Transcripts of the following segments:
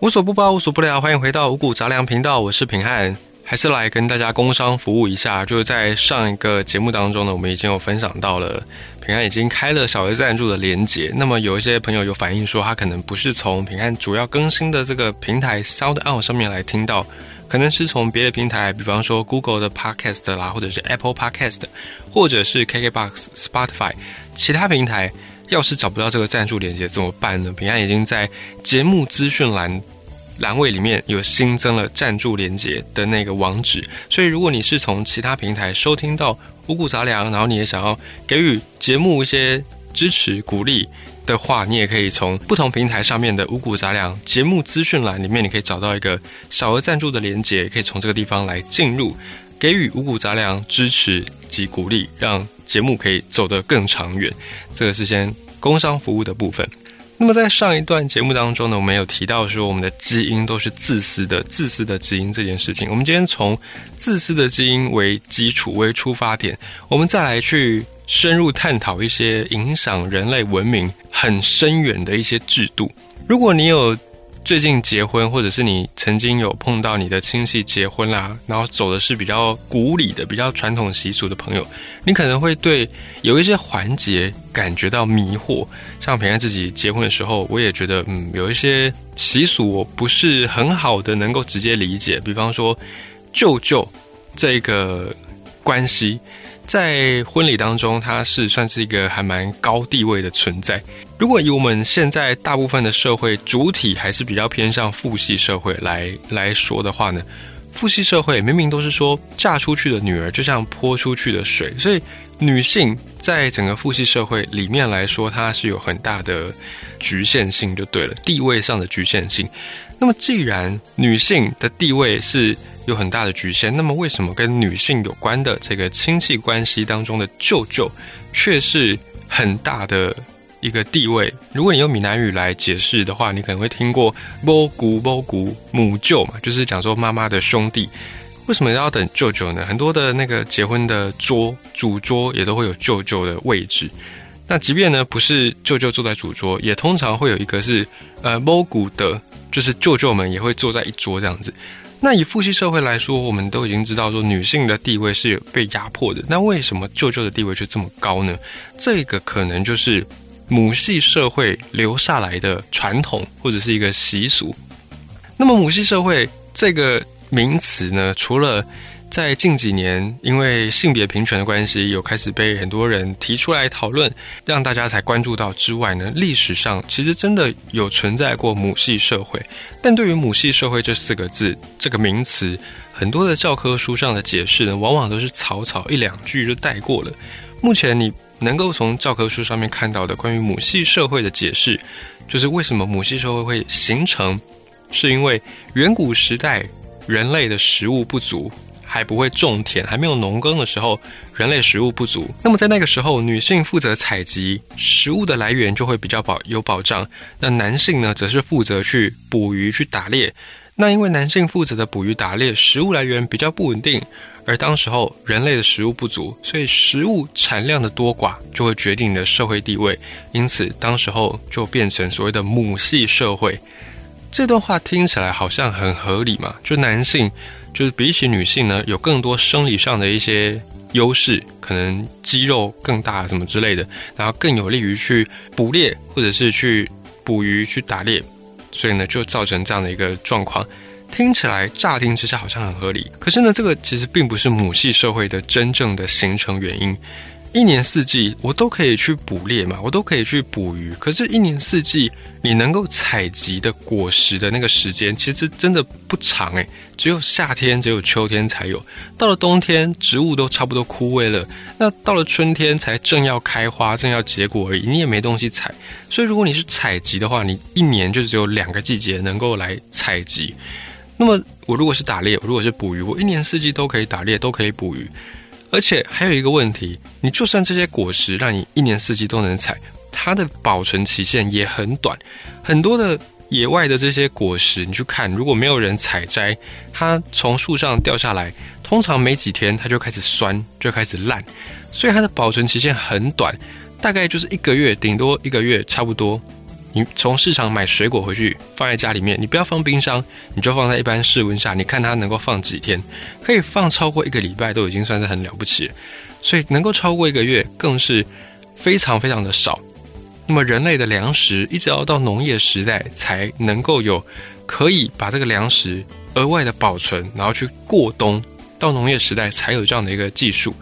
无所不包，无所不聊，欢迎回到五谷杂粮频道，我是平汉，还是来跟大家工商服务一下。就是在上一个节目当中呢，我们已经有分享到了平安已经开了小额赞助的连结。那么有一些朋友有反映说，他可能不是从平安主要更新的这个平台 Sound On 上面来听到，可能是从别的平台，比方说 Google 的 Podcast 啦，或者是 Apple Podcast，或者是 KKBox、Spotify 其他平台。要是找不到这个赞助链接怎么办呢？平安已经在节目资讯栏栏位里面有新增了赞助链接的那个网址，所以如果你是从其他平台收听到五谷杂粮，然后你也想要给予节目一些支持鼓励的话，你也可以从不同平台上面的五谷杂粮节目资讯栏里面，你可以找到一个小额赞助的链接，可以从这个地方来进入，给予五谷杂粮支持及鼓励，让。节目可以走得更长远，这个是先工商服务的部分。那么在上一段节目当中呢，我们有提到说我们的基因都是自私的，自私的基因这件事情。我们今天从自私的基因为基础为出发点，我们再来去深入探讨一些影响人类文明很深远的一些制度。如果你有。最近结婚，或者是你曾经有碰到你的亲戚结婚啦，然后走的是比较古礼的、比较传统习俗的朋友，你可能会对有一些环节感觉到迷惑。像平安自己结婚的时候，我也觉得，嗯，有一些习俗我不是很好的能够直接理解。比方说，舅舅这个关系。在婚礼当中，它是算是一个还蛮高地位的存在。如果以我们现在大部分的社会主体还是比较偏向父系社会来来说的话呢，父系社会明明都是说嫁出去的女儿就像泼出去的水，所以女性在整个父系社会里面来说，它是有很大的局限性，就对了，地位上的局限性。那么既然女性的地位是，有很大的局限。那么，为什么跟女性有关的这个亲戚关系当中的舅舅，却是很大的一个地位？如果你用闽南语来解释的话，你可能会听过“母姑母姑母舅”嘛，就是讲说妈妈的兄弟。为什么要等舅舅呢？很多的那个结婚的桌主桌也都会有舅舅的位置。那即便呢不是舅舅坐在主桌，也通常会有一个是呃母姑的，就是舅舅们也会坐在一桌这样子。那以父系社会来说，我们都已经知道说女性的地位是被压迫的。那为什么舅舅的地位却这么高呢？这个可能就是母系社会留下来的传统或者是一个习俗。那么母系社会这个名词呢，除了在近几年，因为性别平权的关系，有开始被很多人提出来讨论，让大家才关注到之外呢，历史上其实真的有存在过母系社会。但对于母系社会这四个字这个名词，很多的教科书上的解释呢，往往都是草草一两句就带过了。目前你能够从教科书上面看到的关于母系社会的解释，就是为什么母系社会会形成，是因为远古时代人类的食物不足。还不会种田，还没有农耕的时候，人类食物不足。那么在那个时候，女性负责采集食物的来源就会比较保有保障。那男性呢，则是负责去捕鱼、去打猎。那因为男性负责的捕鱼、打猎，食物来源比较不稳定，而当时候人类的食物不足，所以食物产量的多寡就会决定你的社会地位。因此，当时候就变成所谓的母系社会。这段话听起来好像很合理嘛？就男性。就是比起女性呢，有更多生理上的一些优势，可能肌肉更大什么之类的，然后更有利于去捕猎或者是去捕鱼去打猎，所以呢就造成这样的一个状况。听起来乍听之下好像很合理，可是呢这个其实并不是母系社会的真正的形成原因。一年四季我都可以去捕猎嘛，我都可以去捕鱼。可是，一年四季你能够采集的果实的那个时间，其实真的不长诶，只有夏天，只有秋天才有。到了冬天，植物都差不多枯萎了。那到了春天，才正要开花，正要结果而已。你也没东西采。所以，如果你是采集的话，你一年就只有两个季节能够来采集。那么，我如果是打猎，如果是捕鱼，我一年四季都可以打猎，都可以捕鱼。而且还有一个问题，你就算这些果实让你一年四季都能采，它的保存期限也很短。很多的野外的这些果实，你去看，如果没有人采摘，它从树上掉下来，通常没几天它就开始酸，就开始烂，所以它的保存期限很短，大概就是一个月，顶多一个月差不多，你从市场买水果回去放在家里面，你不要放冰箱，你就放在一般室温下，你看它能够放几天，可以放超过一个礼拜都已经算是很了不起，所以能够超过一个月更是非常非常的少。那么人类的粮食一直要到农业时代才能够有可以把这个粮食额外的保存，然后去过冬，到农业时代才有这样的一个技术。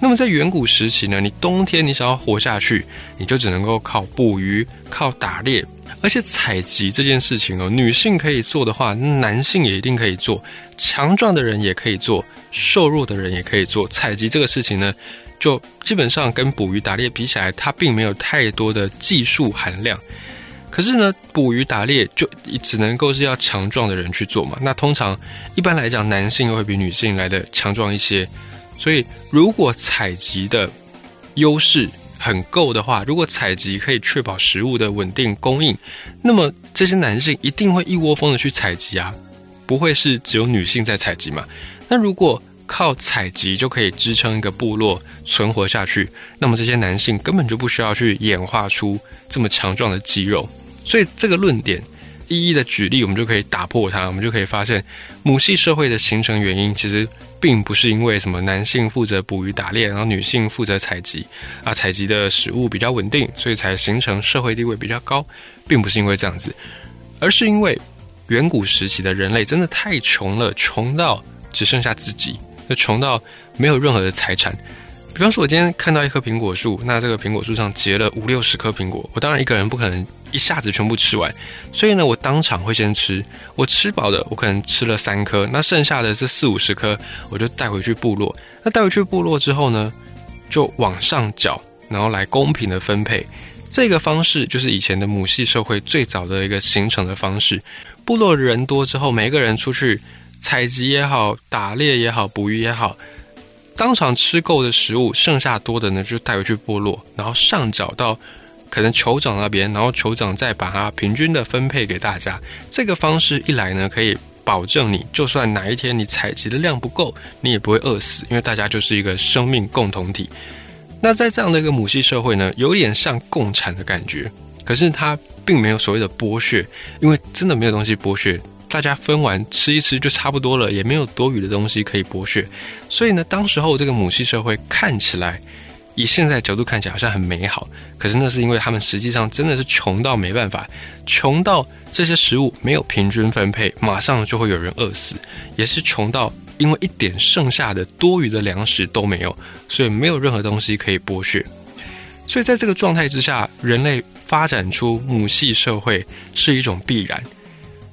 那么在远古时期呢，你冬天你想要活下去，你就只能够靠捕鱼、靠打猎，而且采集这件事情哦，女性可以做的话，男性也一定可以做，强壮的人也可以做，瘦弱的人也可以做。采集这个事情呢，就基本上跟捕鱼打猎比起来，它并没有太多的技术含量。可是呢，捕鱼打猎就只能够是要强壮的人去做嘛。那通常一般来讲，男性会比女性来的强壮一些。所以，如果采集的优势很够的话，如果采集可以确保食物的稳定供应，那么这些男性一定会一窝蜂的去采集啊，不会是只有女性在采集嘛？那如果靠采集就可以支撑一个部落存活下去，那么这些男性根本就不需要去演化出这么强壮的肌肉。所以这个论点一一的举例，我们就可以打破它，我们就可以发现母系社会的形成原因其实。并不是因为什么男性负责捕鱼打猎，然后女性负责采集，啊，采集的食物比较稳定，所以才形成社会地位比较高，并不是因为这样子，而是因为远古时期的人类真的太穷了，穷到只剩下自己，就穷到没有任何的财产。比方说，我今天看到一棵苹果树，那这个苹果树上结了五六十颗苹果，我当然一个人不可能一下子全部吃完，所以呢，我当场会先吃，我吃饱的，我可能吃了三颗，那剩下的这四五十颗，我就带回去部落。那带回去部落之后呢，就往上缴，然后来公平的分配。这个方式就是以前的母系社会最早的一个形成的方式。部落人多之后，每个人出去采集也好，打猎也好，捕鱼也好。当场吃够的食物，剩下多的呢，就带回去部落，然后上缴到可能酋长那边，然后酋长再把它平均的分配给大家。这个方式一来呢，可以保证你，就算哪一天你采集的量不够，你也不会饿死，因为大家就是一个生命共同体。那在这样的一个母系社会呢，有点像共产的感觉，可是它并没有所谓的剥削，因为真的没有东西剥削。大家分完吃一吃就差不多了，也没有多余的东西可以剥削，所以呢，当时候这个母系社会看起来，以现在角度看起来好像很美好，可是那是因为他们实际上真的是穷到没办法，穷到这些食物没有平均分配，马上就会有人饿死，也是穷到因为一点剩下的多余的粮食都没有，所以没有任何东西可以剥削，所以在这个状态之下，人类发展出母系社会是一种必然。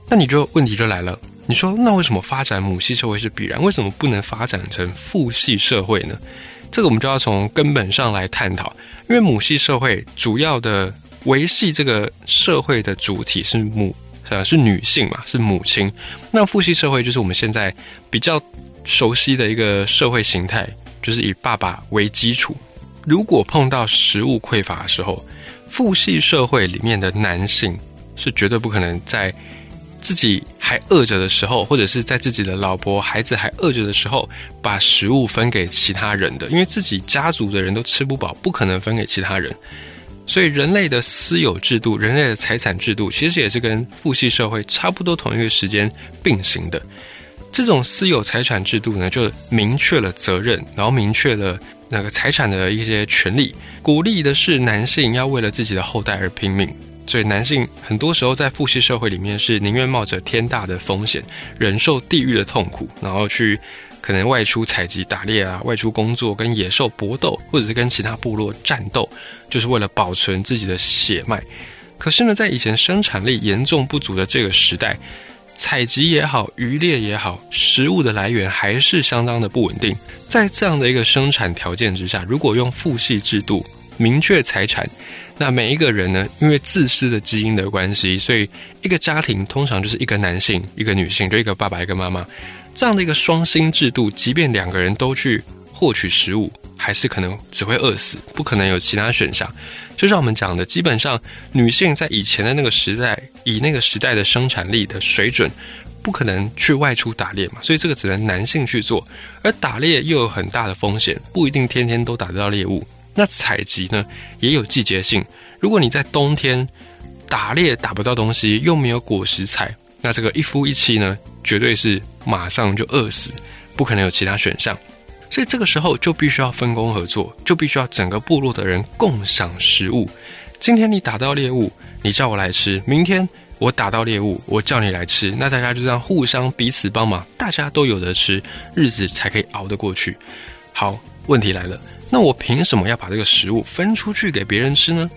那你就问题就来了，你说那为什么发展母系社会是必然？为什么不能发展成父系社会呢？这个我们就要从根本上来探讨。因为母系社会主要的维系这个社会的主体是母，是女性嘛，是母亲。那父系社会就是我们现在比较熟悉的一个社会形态，就是以爸爸为基础。如果碰到食物匮乏的时候，父系社会里面的男性是绝对不可能在。自己还饿着的时候，或者是在自己的老婆孩子还饿着的时候，把食物分给其他人的，因为自己家族的人都吃不饱，不可能分给其他人。所以，人类的私有制度、人类的财产制度，其实也是跟父系社会差不多同一个时间并行的。这种私有财产制度呢，就明确了责任，然后明确了那个财产的一些权利，鼓励的是男性要为了自己的后代而拼命。所以，男性很多时候在父系社会里面是宁愿冒着天大的风险，忍受地狱的痛苦，然后去可能外出采集、打猎啊，外出工作，跟野兽搏斗，或者是跟其他部落战斗，就是为了保存自己的血脉。可是呢，在以前生产力严重不足的这个时代，采集也好，渔猎也好，食物的来源还是相当的不稳定。在这样的一个生产条件之下，如果用父系制度明确财产。那每一个人呢，因为自私的基因的关系，所以一个家庭通常就是一个男性，一个女性，就一个爸爸，一个妈妈，这样的一个双薪制度，即便两个人都去获取食物，还是可能只会饿死，不可能有其他选项。就像我们讲的，基本上女性在以前的那个时代，以那个时代的生产力的水准，不可能去外出打猎嘛，所以这个只能男性去做，而打猎又有很大的风险，不一定天天都打得到猎物。那采集呢也有季节性。如果你在冬天打猎打不到东西，又没有果实采，那这个一夫一妻呢，绝对是马上就饿死，不可能有其他选项。所以这个时候就必须要分工合作，就必须要整个部落的人共享食物。今天你打到猎物，你叫我来吃；明天我打到猎物，我叫你来吃。那大家就这样互相彼此帮忙，大家都有得吃，日子才可以熬得过去。好，问题来了，那我凭什么要把这个食物分出去给别人吃呢？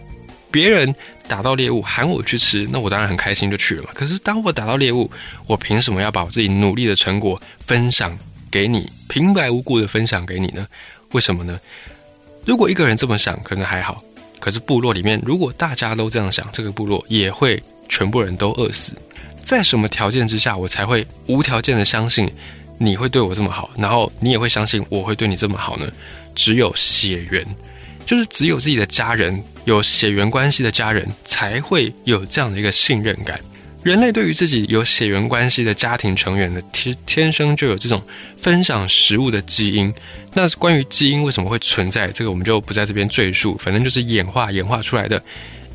别人打到猎物喊我去吃，那我当然很开心就去了嘛。可是当我打到猎物，我凭什么要把我自己努力的成果分享给你，平白无故的分享给你呢？为什么呢？如果一个人这么想，可能还好。可是部落里面，如果大家都这样想，这个部落也会全部人都饿死。在什么条件之下，我才会无条件的相信你会对我这么好，然后你也会相信我会对你这么好呢？只有血缘。就是只有自己的家人有血缘关系的家人才会有这样的一个信任感。人类对于自己有血缘关系的家庭成员呢，天天生就有这种分享食物的基因。那关于基因为什么会存在，这个我们就不在这边赘述。反正就是演化演化出来的。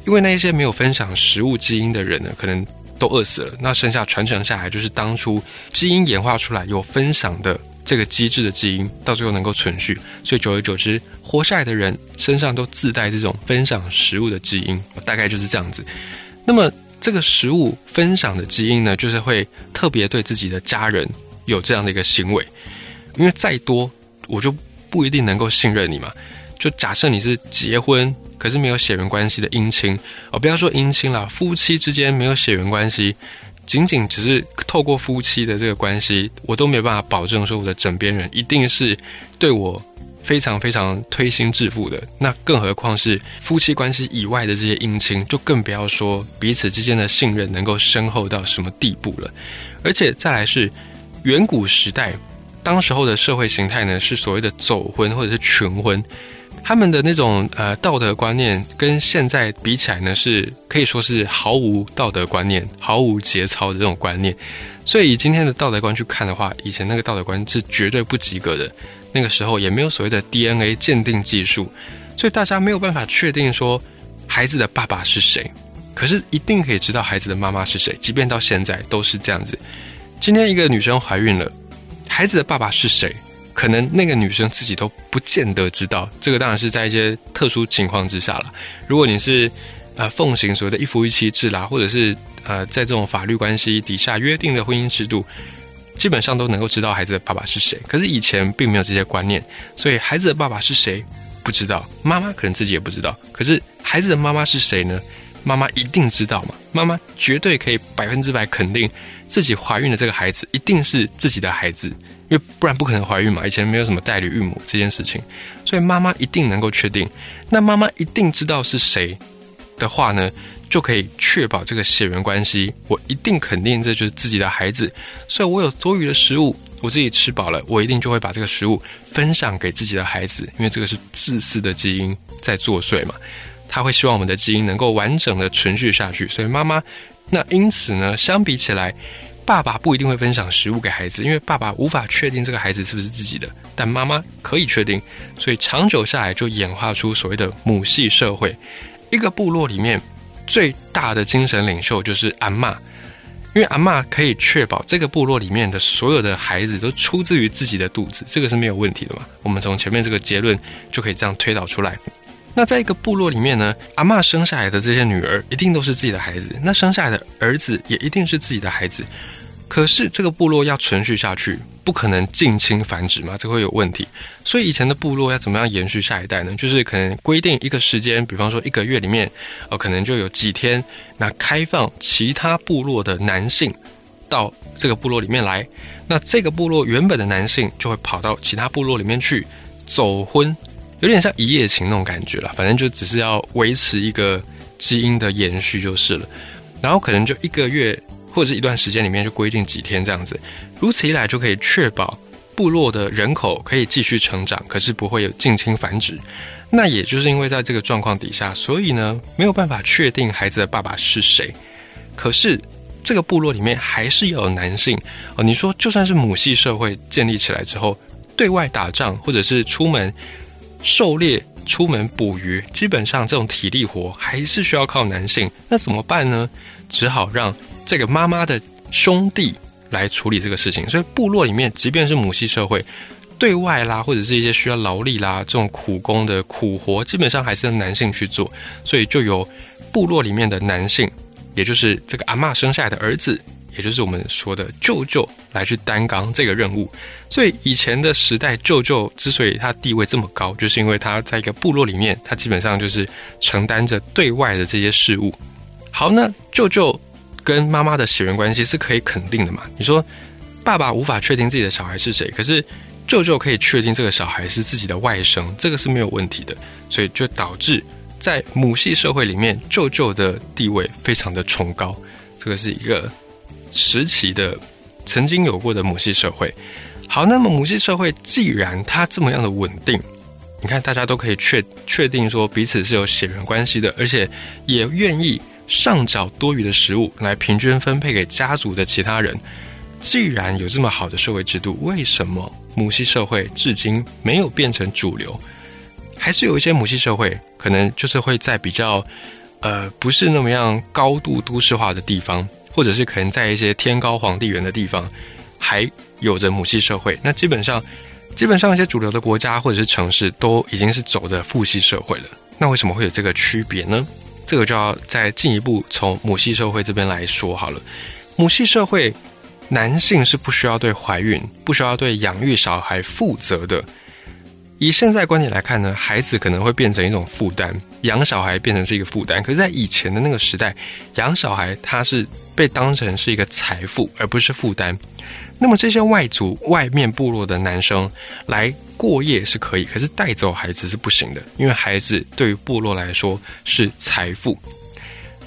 因为那一些没有分享食物基因的人呢，可能都饿死了。那剩下传承下来，就是当初基因演化出来有分享的。这个机制的基因到最后能够存续，所以久而久之，活下来的人身上都自带这种分享食物的基因，大概就是这样子。那么，这个食物分享的基因呢，就是会特别对自己的家人有这样的一个行为，因为再多我就不一定能够信任你嘛。就假设你是结婚可是没有血缘关系的姻亲哦，不要说姻亲了，夫妻之间没有血缘关系。仅仅只是透过夫妻的这个关系，我都没有办法保证说我的枕边人一定是对我非常非常推心置腹的。那更何况是夫妻关系以外的这些姻亲，就更不要说彼此之间的信任能够深厚到什么地步了。而且再来是远古时代，当时候的社会形态呢，是所谓的走婚或者是群婚。他们的那种呃道德观念跟现在比起来呢，是可以说是毫无道德观念、毫无节操的这种观念。所以以今天的道德观去看的话，以前那个道德观是绝对不及格的。那个时候也没有所谓的 DNA 鉴定技术，所以大家没有办法确定说孩子的爸爸是谁。可是一定可以知道孩子的妈妈是谁，即便到现在都是这样子。今天一个女生怀孕了，孩子的爸爸是谁？可能那个女生自己都不见得知道，这个当然是在一些特殊情况之下了。如果你是呃奉行所谓的一夫一妻制啦，或者是呃在这种法律关系底下约定的婚姻制度，基本上都能够知道孩子的爸爸是谁。可是以前并没有这些观念，所以孩子的爸爸是谁不知道，妈妈可能自己也不知道。可是孩子的妈妈是谁呢？妈妈一定知道嘛？妈妈绝对可以百分之百肯定自己怀孕的这个孩子一定是自己的孩子。因为不然不可能怀孕嘛，以前没有什么代理孕母这件事情，所以妈妈一定能够确定。那妈妈一定知道是谁的话呢，就可以确保这个血缘关系。我一定肯定这就是自己的孩子，所以我有多余的食物，我自己吃饱了，我一定就会把这个食物分享给自己的孩子，因为这个是自私的基因在作祟嘛，他会希望我们的基因能够完整的存续下去。所以妈妈，那因此呢，相比起来。爸爸不一定会分享食物给孩子，因为爸爸无法确定这个孩子是不是自己的，但妈妈可以确定，所以长久下来就演化出所谓的母系社会。一个部落里面最大的精神领袖就是阿妈，因为阿妈可以确保这个部落里面的所有的孩子都出自于自己的肚子，这个是没有问题的嘛？我们从前面这个结论就可以这样推导出来。那在一个部落里面呢，阿妈生下来的这些女儿一定都是自己的孩子，那生下来的儿子也一定是自己的孩子。可是这个部落要存续下去，不可能近亲繁殖嘛，这会有问题。所以以前的部落要怎么样延续下一代呢？就是可能规定一个时间，比方说一个月里面，哦，可能就有几天，那开放其他部落的男性到这个部落里面来，那这个部落原本的男性就会跑到其他部落里面去走婚。有点像一夜情那种感觉了，反正就只是要维持一个基因的延续就是了。然后可能就一个月或者是一段时间里面就规定几天这样子，如此一来就可以确保部落的人口可以继续成长，可是不会有近亲繁殖。那也就是因为在这个状况底下，所以呢没有办法确定孩子的爸爸是谁。可是这个部落里面还是有男性哦。你说就算是母系社会建立起来之后，对外打仗或者是出门。狩猎出门捕鱼，基本上这种体力活还是需要靠男性。那怎么办呢？只好让这个妈妈的兄弟来处理这个事情。所以部落里面，即便是母系社会，对外啦，或者是一些需要劳力啦，这种苦工的苦活，基本上还是男性去做。所以就由部落里面的男性，也就是这个阿妈生下来的儿子。也就是我们说的舅舅来去担纲这个任务，所以以前的时代，舅舅之所以他地位这么高，就是因为他在一个部落里面，他基本上就是承担着对外的这些事务。好，那舅舅跟妈妈的血缘关系是可以肯定的嘛？你说爸爸无法确定自己的小孩是谁，可是舅舅可以确定这个小孩是自己的外甥，这个是没有问题的，所以就导致在母系社会里面，舅舅的地位非常的崇高，这个是一个。时期的曾经有过的母系社会，好，那么母系社会既然它这么样的稳定，你看大家都可以确确定说彼此是有血缘关系的，而且也愿意上缴多余的食物来平均分配给家族的其他人。既然有这么好的社会制度，为什么母系社会至今没有变成主流？还是有一些母系社会可能就是会在比较呃不是那么样高度都市化的地方。或者是可能在一些天高皇帝远的地方，还有着母系社会。那基本上，基本上一些主流的国家或者是城市都已经是走的父系社会了。那为什么会有这个区别呢？这个就要再进一步从母系社会这边来说好了。母系社会，男性是不需要对怀孕、不需要对养育小孩负责的。以现在观点来看呢，孩子可能会变成一种负担，养小孩变成是一个负担。可是，在以前的那个时代，养小孩他是被当成是一个财富，而不是负担。那么，这些外族、外面部落的男生来过夜是可以，可是带走孩子是不行的，因为孩子对于部落来说是财富。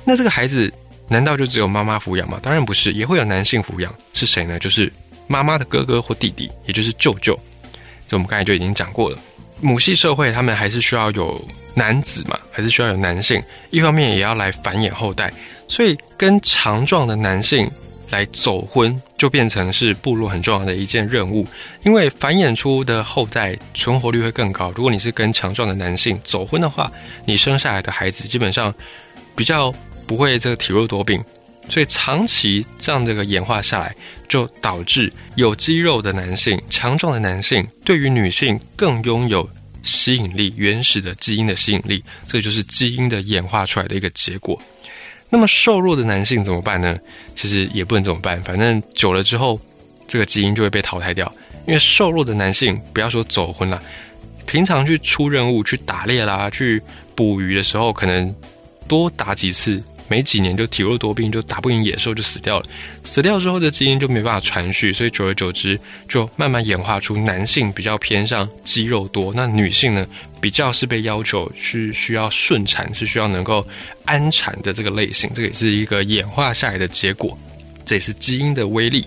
那这个孩子难道就只有妈妈抚养吗？当然不是，也会有男性抚养。是谁呢？就是妈妈的哥哥或弟弟，也就是舅舅。这我们刚才就已经讲过了，母系社会他们还是需要有男子嘛，还是需要有男性，一方面也要来繁衍后代，所以跟强壮的男性来走婚，就变成是部落很重要的一件任务，因为繁衍出的后代存活率会更高。如果你是跟强壮的男性走婚的话，你生下来的孩子基本上比较不会这个体弱多病。所以长期这样的一个演化下来，就导致有肌肉的男性、强壮的男性对于女性更拥有吸引力，原始的基因的吸引力，这就是基因的演化出来的一个结果。那么瘦弱的男性怎么办呢？其实也不能怎么办，反正久了之后，这个基因就会被淘汰掉。因为瘦弱的男性，不要说走婚了，平常去出任务、去打猎啦、去捕鱼的时候，可能多打几次。没几年就体弱多病，就打不赢野兽就死掉了。死掉之后的基因就没办法传续，所以久而久之就慢慢演化出男性比较偏向肌肉多，那女性呢比较是被要求是需要顺产，是需要能够安产的这个类型。这个也是一个演化下来的结果，这也是基因的威力。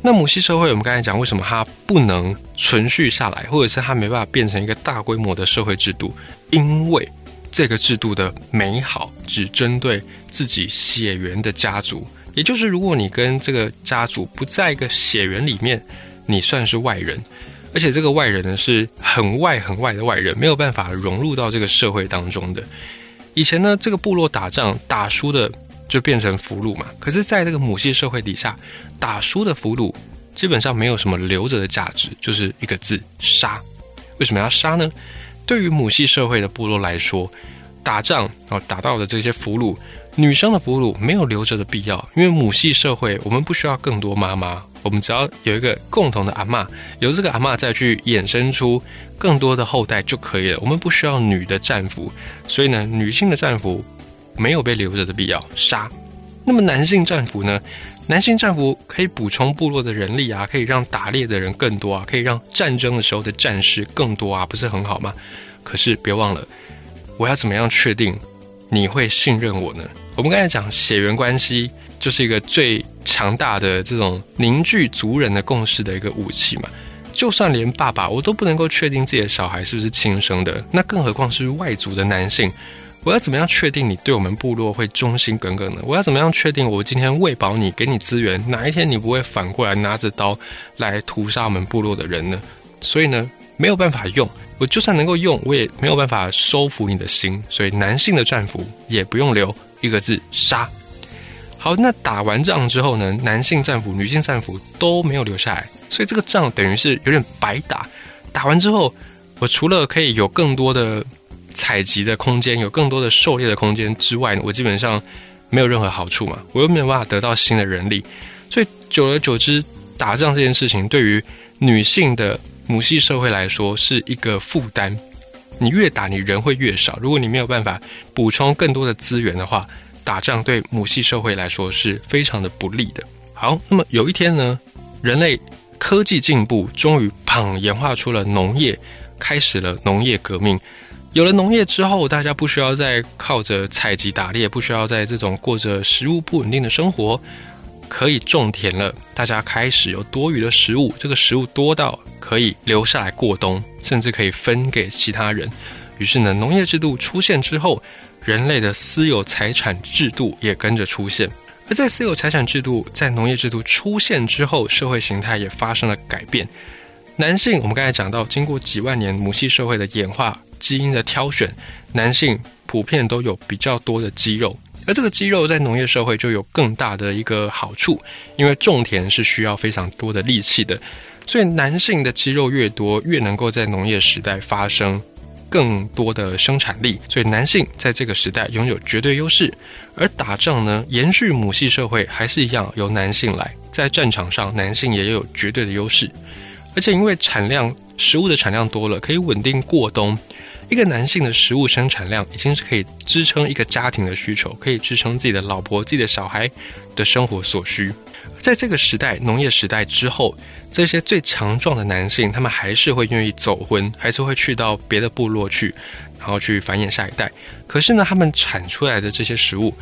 那母系社会，我们刚才讲为什么它不能存续下来，或者是它没办法变成一个大规模的社会制度，因为。这个制度的美好只针对自己血缘的家族，也就是如果你跟这个家族不在一个血缘里面，你算是外人，而且这个外人呢是很外很外的外人，没有办法融入到这个社会当中的。以前呢，这个部落打仗打输的就变成俘虏嘛，可是在这个母系社会底下，打输的俘虏基本上没有什么留着的价值，就是一个字杀。为什么要杀呢？对于母系社会的部落来说，打仗哦打到的这些俘虏，女生的俘虏没有留着的必要，因为母系社会我们不需要更多妈妈，我们只要有一个共同的阿妈，由这个阿妈再去衍生出更多的后代就可以了。我们不需要女的战俘，所以呢，女性的战俘没有被留着的必要，杀。那么男性战俘呢？男性战俘可以补充部落的人力啊，可以让打猎的人更多啊，可以让战争的时候的战士更多啊，不是很好吗？可是别忘了，我要怎么样确定你会信任我呢？我们刚才讲血缘关系就是一个最强大的这种凝聚族人的共识的一个武器嘛。就算连爸爸我都不能够确定自己的小孩是不是亲生的，那更何况是外族的男性？我要怎么样确定你对我们部落会忠心耿耿呢？我要怎么样确定我今天喂饱你，给你资源，哪一天你不会反过来拿着刀来屠杀我们部落的人呢？所以呢，没有办法用我就算能够用，我也没有办法收服你的心。所以男性的战俘也不用留，一个字杀。好，那打完仗之后呢？男性战俘、女性战俘都没有留下来，所以这个仗等于是有点白打。打完之后，我除了可以有更多的采集的空间，有更多的狩猎的空间之外，我基本上没有任何好处嘛。我又没有办法得到新的人力，所以久而久之，打仗这件事情对于女性的母系社会来说是一个负担。你越打，你人会越少。如果你没有办法补充更多的资源的话，打仗对母系社会来说是非常的不利的。好，那么有一天呢，人类科技进步，终于砰演化出了农业，开始了农业革命。有了农业之后，大家不需要再靠着采集打猎，不需要在这种过着食物不稳定的生活，可以种田了。大家开始有多余的食物，这个食物多到可以留下来过冬，甚至可以分给其他人。于是呢，农业制度出现之后。人类的私有财产制度也跟着出现，而在私有财产制度在农业制度出现之后，社会形态也发生了改变。男性，我们刚才讲到，经过几万年母系社会的演化、基因的挑选，男性普遍都有比较多的肌肉，而这个肌肉在农业社会就有更大的一个好处，因为种田是需要非常多的力气的，所以男性的肌肉越多，越能够在农业时代发生。更多的生产力，所以男性在这个时代拥有绝对优势。而打仗呢，延续母系社会还是一样由男性来，在战场上男性也有绝对的优势。而且因为产量食物的产量多了，可以稳定过冬。一个男性的食物生产量已经是可以支撑一个家庭的需求，可以支撑自己的老婆、自己的小孩的生活所需。在这个时代，农业时代之后。这些最强壮的男性，他们还是会愿意走婚，还是会去到别的部落去，然后去繁衍下一代。可是呢，他们产出来的这些食物，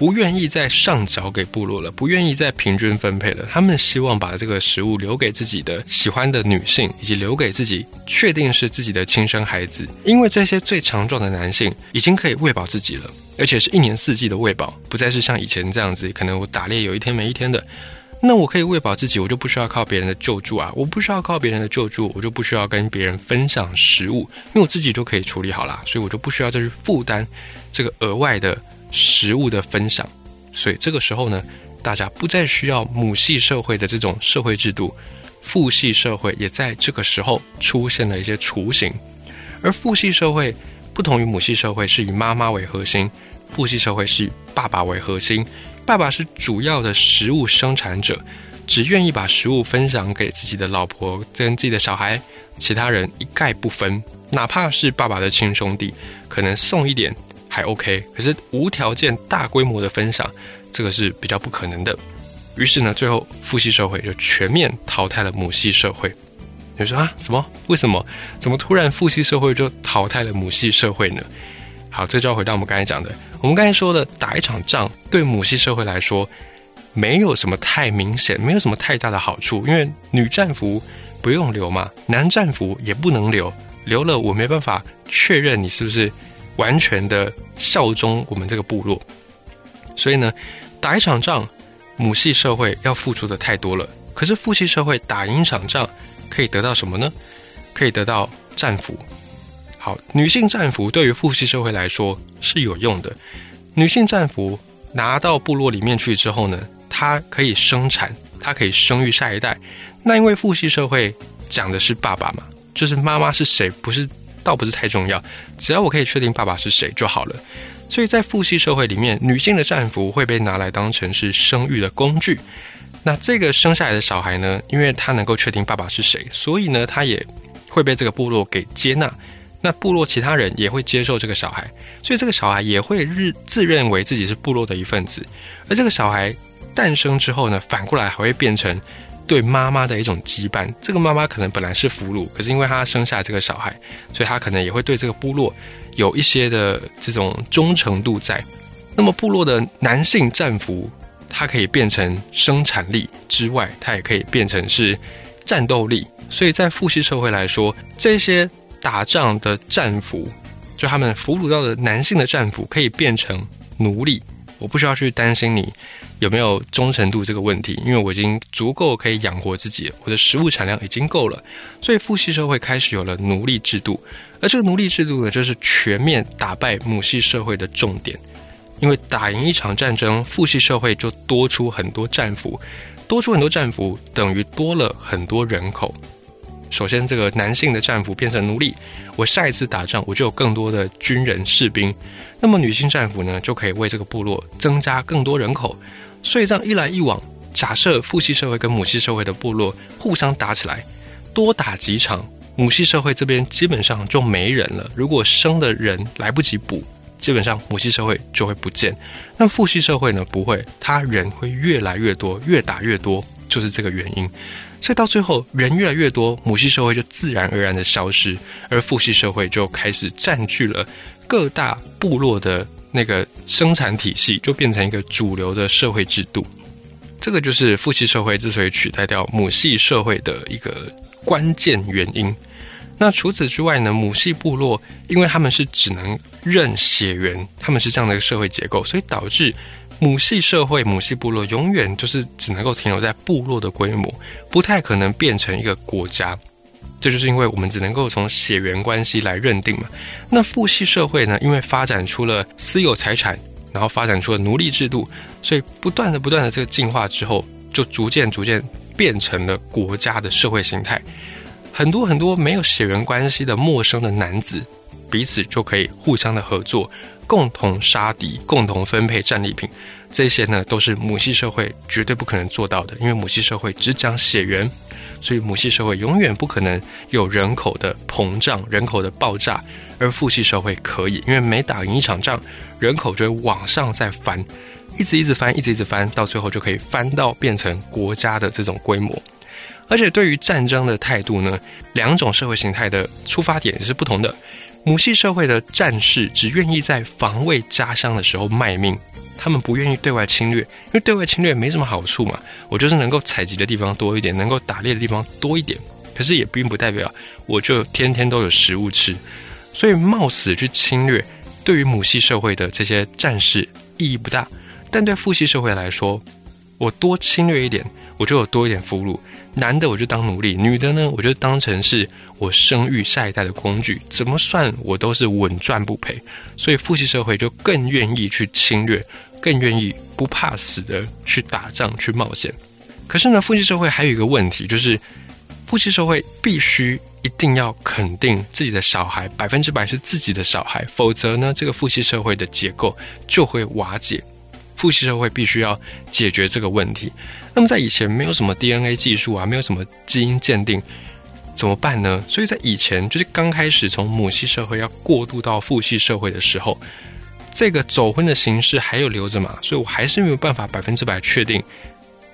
不愿意再上缴给部落了，不愿意再平均分配了。他们希望把这个食物留给自己的喜欢的女性，以及留给自己确定是自己的亲生孩子。因为这些最强壮的男性已经可以喂饱自己了，而且是一年四季的喂饱，不再是像以前这样子，可能我打猎有一天没一天的。那我可以喂饱自己，我就不需要靠别人的救助啊！我不需要靠别人的救助，我就不需要跟别人分享食物，因为我自己就可以处理好啦，所以我就不需要再去负担这个额外的食物的分享。所以这个时候呢，大家不再需要母系社会的这种社会制度，父系社会也在这个时候出现了一些雏形。而父系社会不同于母系社会，是以妈妈为核心，父系社会是以爸爸为核心。爸爸是主要的食物生产者，只愿意把食物分享给自己的老婆跟自己的小孩，其他人一概不分。哪怕是爸爸的亲兄弟，可能送一点还 OK，可是无条件大规模的分享，这个是比较不可能的。于是呢，最后父系社会就全面淘汰了母系社会。你说啊，什么？为什么？怎么突然父系社会就淘汰了母系社会呢？好，这就要回到我们刚才讲的。我们刚才说的，打一场仗对母系社会来说，没有什么太明显，没有什么太大的好处。因为女战俘不用留嘛，男战俘也不能留，留了我没办法确认你是不是完全的效忠我们这个部落。所以呢，打一场仗，母系社会要付出的太多了。可是父系社会打赢一场仗，可以得到什么呢？可以得到战俘。好，女性战俘对于父系社会来说是有用的。女性战俘拿到部落里面去之后呢，她可以生产，她可以生育下一代。那因为父系社会讲的是爸爸嘛，就是妈妈是谁，不是倒不是太重要，只要我可以确定爸爸是谁就好了。所以在父系社会里面，女性的战俘会被拿来当成是生育的工具。那这个生下来的小孩呢，因为他能够确定爸爸是谁，所以呢，他也会被这个部落给接纳。那部落其他人也会接受这个小孩，所以这个小孩也会日自认为自己是部落的一份子。而这个小孩诞生之后呢，反过来还会变成对妈妈的一种羁绊。这个妈妈可能本来是俘虏，可是因为她生下这个小孩，所以她可能也会对这个部落有一些的这种忠诚度在。那么部落的男性战俘，他可以变成生产力之外，他也可以变成是战斗力。所以在父系社会来说，这些。打仗的战俘，就他们俘虏到的男性的战俘，可以变成奴隶，我不需要去担心你有没有忠诚度这个问题，因为我已经足够可以养活自己，我的食物产量已经够了。所以父系社会开始有了奴隶制度，而这个奴隶制度呢，就是全面打败母系社会的重点。因为打赢一场战争，父系社会就多出很多战俘，多出很多战俘等于多了很多人口。首先，这个男性的战俘变成奴隶，我下一次打仗我就有更多的军人士兵。那么女性战俘呢，就可以为这个部落增加更多人口。所以这样一来一往，假设父系社会跟母系社会的部落互相打起来，多打几场，母系社会这边基本上就没人了。如果生的人来不及补，基本上母系社会就会不见。那父系社会呢，不会，他人会越来越多，越打越多，就是这个原因。所以到最后，人越来越多，母系社会就自然而然的消失，而父系社会就开始占据了各大部落的那个生产体系，就变成一个主流的社会制度。这个就是父系社会之所以取代掉母系社会的一个关键原因。那除此之外呢，母系部落因为他们是只能认血缘，他们是这样的一个社会结构，所以导致。母系社会、母系部落永远就是只能够停留在部落的规模，不太可能变成一个国家。这就是因为我们只能够从血缘关系来认定嘛。那父系社会呢？因为发展出了私有财产，然后发展出了奴隶制度，所以不断的、不断的这个进化之后，就逐渐、逐渐变成了国家的社会形态。很多很多没有血缘关系的陌生的男子，彼此就可以互相的合作。共同杀敌，共同分配战利品，这些呢都是母系社会绝对不可能做到的，因为母系社会只讲血缘，所以母系社会永远不可能有人口的膨胀、人口的爆炸，而父系社会可以，因为每打赢一场仗，人口就会往上再翻，一直一直翻，一直一直翻，到最后就可以翻到变成国家的这种规模。而且对于战争的态度呢，两种社会形态的出发点是不同的。母系社会的战士只愿意在防卫家乡的时候卖命，他们不愿意对外侵略，因为对外侵略没什么好处嘛。我就是能够采集的地方多一点，能够打猎的地方多一点，可是也并不代表我就天天都有食物吃。所以冒死去侵略，对于母系社会的这些战士意义不大，但对父系社会来说，我多侵略一点，我就有多一点俘虏。男的我就当奴隶，女的呢我就当成是我生育下一代的工具，怎么算我都是稳赚不赔。所以父系社会就更愿意去侵略，更愿意不怕死的去打仗去冒险。可是呢，父系社会还有一个问题，就是父系社会必须一定要肯定自己的小孩百分之百是自己的小孩，否则呢，这个父系社会的结构就会瓦解。父系社会必须要解决这个问题。那么在以前没有什么 DNA 技术啊，没有什么基因鉴定，怎么办呢？所以在以前就是刚开始从母系社会要过渡到父系社会的时候，这个走婚的形式还有留着嘛？所以我还是没有办法百分之百确定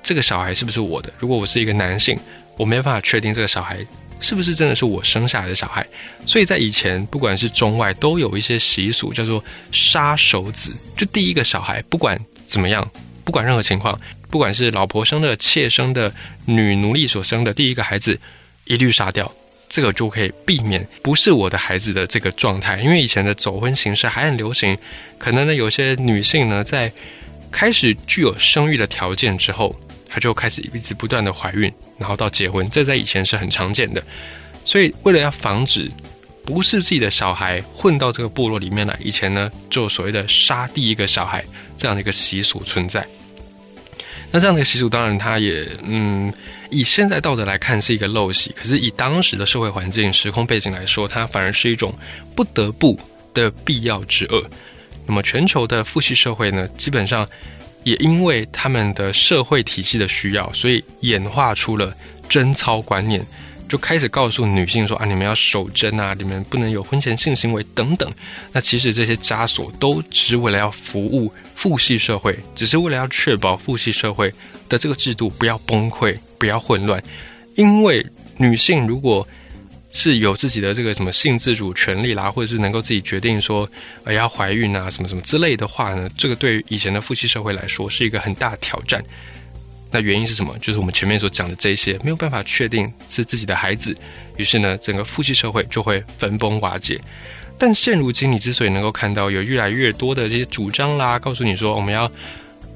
这个小孩是不是我的。如果我是一个男性，我没办法确定这个小孩是不是真的是我生下来的小孩。所以在以前，不管是中外，都有一些习俗叫做杀手子，就第一个小孩不管怎么样，不管任何情况。不管是老婆生的、妾生的、女奴隶所生的第一个孩子，一律杀掉，这个就可以避免不是我的孩子的这个状态。因为以前的走婚形式还很流行，可能呢有些女性呢在开始具有生育的条件之后，她就开始一直不断的怀孕，然后到结婚，这在以前是很常见的。所以为了要防止不是自己的小孩混到这个部落里面来，以前呢就所谓的杀第一个小孩这样的一个习俗存在。那这样的习俗，当然它也，嗯，以现在道德来看是一个陋习，可是以当时的社会环境、时空背景来说，它反而是一种不得不的必要之恶。那么，全球的父系社会呢，基本上也因为他们的社会体系的需要，所以演化出了贞操观念。就开始告诉女性说啊，你们要守贞啊，你们不能有婚前性行为等等。那其实这些枷锁都只是为了要服务父系社会，只是为了要确保父系社会的这个制度不要崩溃、不要混乱。因为女性如果是有自己的这个什么性自主权利啦，或者是能够自己决定说呃要怀孕啊什么什么之类的话呢，这个对于以前的父系社会来说是一个很大挑战。那原因是什么？就是我们前面所讲的这些没有办法确定是自己的孩子，于是呢，整个父系社会就会分崩瓦解。但现如今，你之所以能够看到有越来越多的这些主张啦，告诉你说我们要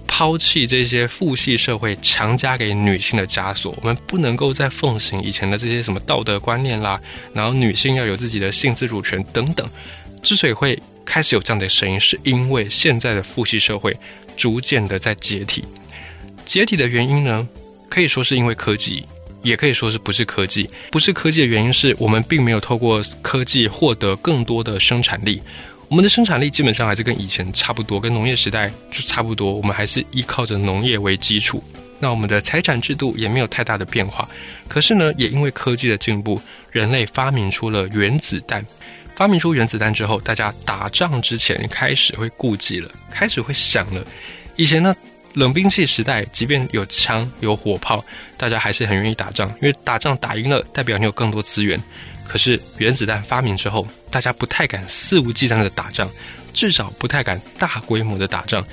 抛弃这些父系社会强加给女性的枷锁，我们不能够再奉行以前的这些什么道德观念啦，然后女性要有自己的性自主权等等。之所以会开始有这样的声音，是因为现在的父系社会逐渐的在解体。解体的原因呢，可以说是因为科技。也可以说是不是科技，不是科技的原因是我们并没有透过科技获得更多的生产力。我们的生产力基本上还是跟以前差不多，跟农业时代就差不多。我们还是依靠着农业为基础。那我们的财产制度也没有太大的变化。可是呢，也因为科技的进步，人类发明出了原子弹。发明出原子弹之后，大家打仗之前开始会顾忌了，开始会想了。以前呢？冷兵器时代，即便有枪有火炮，大家还是很愿意打仗，因为打仗打赢了，代表你有更多资源。可是原子弹发明之后，大家不太敢肆无忌惮的打仗，至少不太敢大规模的打仗，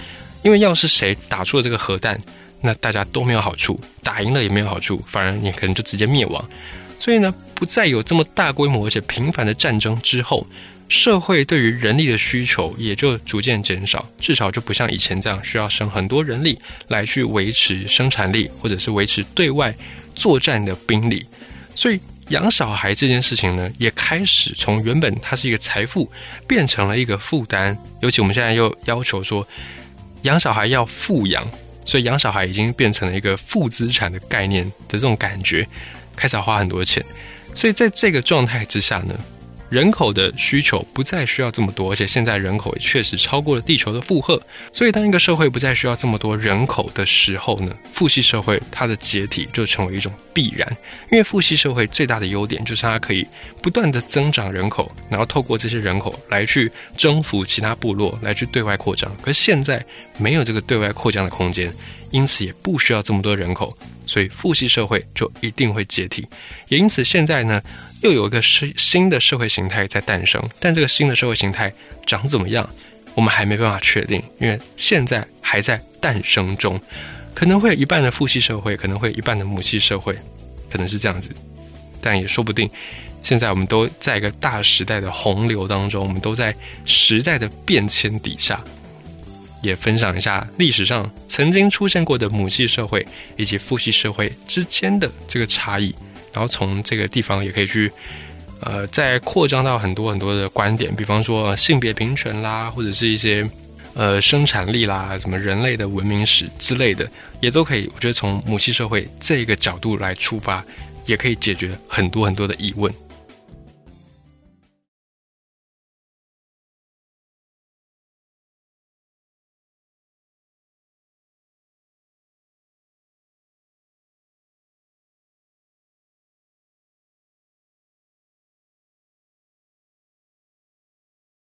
因为要是谁打出了这个核弹，那大家都没有好处，打赢了也没有好处，反而你可能就直接灭亡。所以呢，不再有这么大规模而且频繁的战争之后。社会对于人力的需求也就逐渐减少，至少就不像以前这样需要生很多人力来去维持生产力，或者是维持对外作战的兵力。所以养小孩这件事情呢，也开始从原本它是一个财富，变成了一个负担。尤其我们现在又要求说，养小孩要富养，所以养小孩已经变成了一个负资产的概念的这种感觉，开始要花很多钱。所以在这个状态之下呢。人口的需求不再需要这么多，而且现在人口也确实超过了地球的负荷。所以，当一个社会不再需要这么多人口的时候呢，父系社会它的解体就成为一种必然。因为父系社会最大的优点就是它可以不断的增长人口，然后透过这些人口来去征服其他部落，来去对外扩张。可是现在没有这个对外扩张的空间，因此也不需要这么多人口，所以父系社会就一定会解体。也因此现在呢。又有一个新新的社会形态在诞生，但这个新的社会形态长怎么样，我们还没办法确定，因为现在还在诞生中，可能会有一半的父系社会，可能会一半的母系社会，可能是这样子，但也说不定。现在我们都在一个大时代的洪流当中，我们都在时代的变迁底下，也分享一下历史上曾经出现过的母系社会以及父系社会之间的这个差异。然后从这个地方也可以去，呃，再扩张到很多很多的观点，比方说性别平权啦，或者是一些呃生产力啦，什么人类的文明史之类的，也都可以。我觉得从母系社会这个角度来出发，也可以解决很多很多的疑问。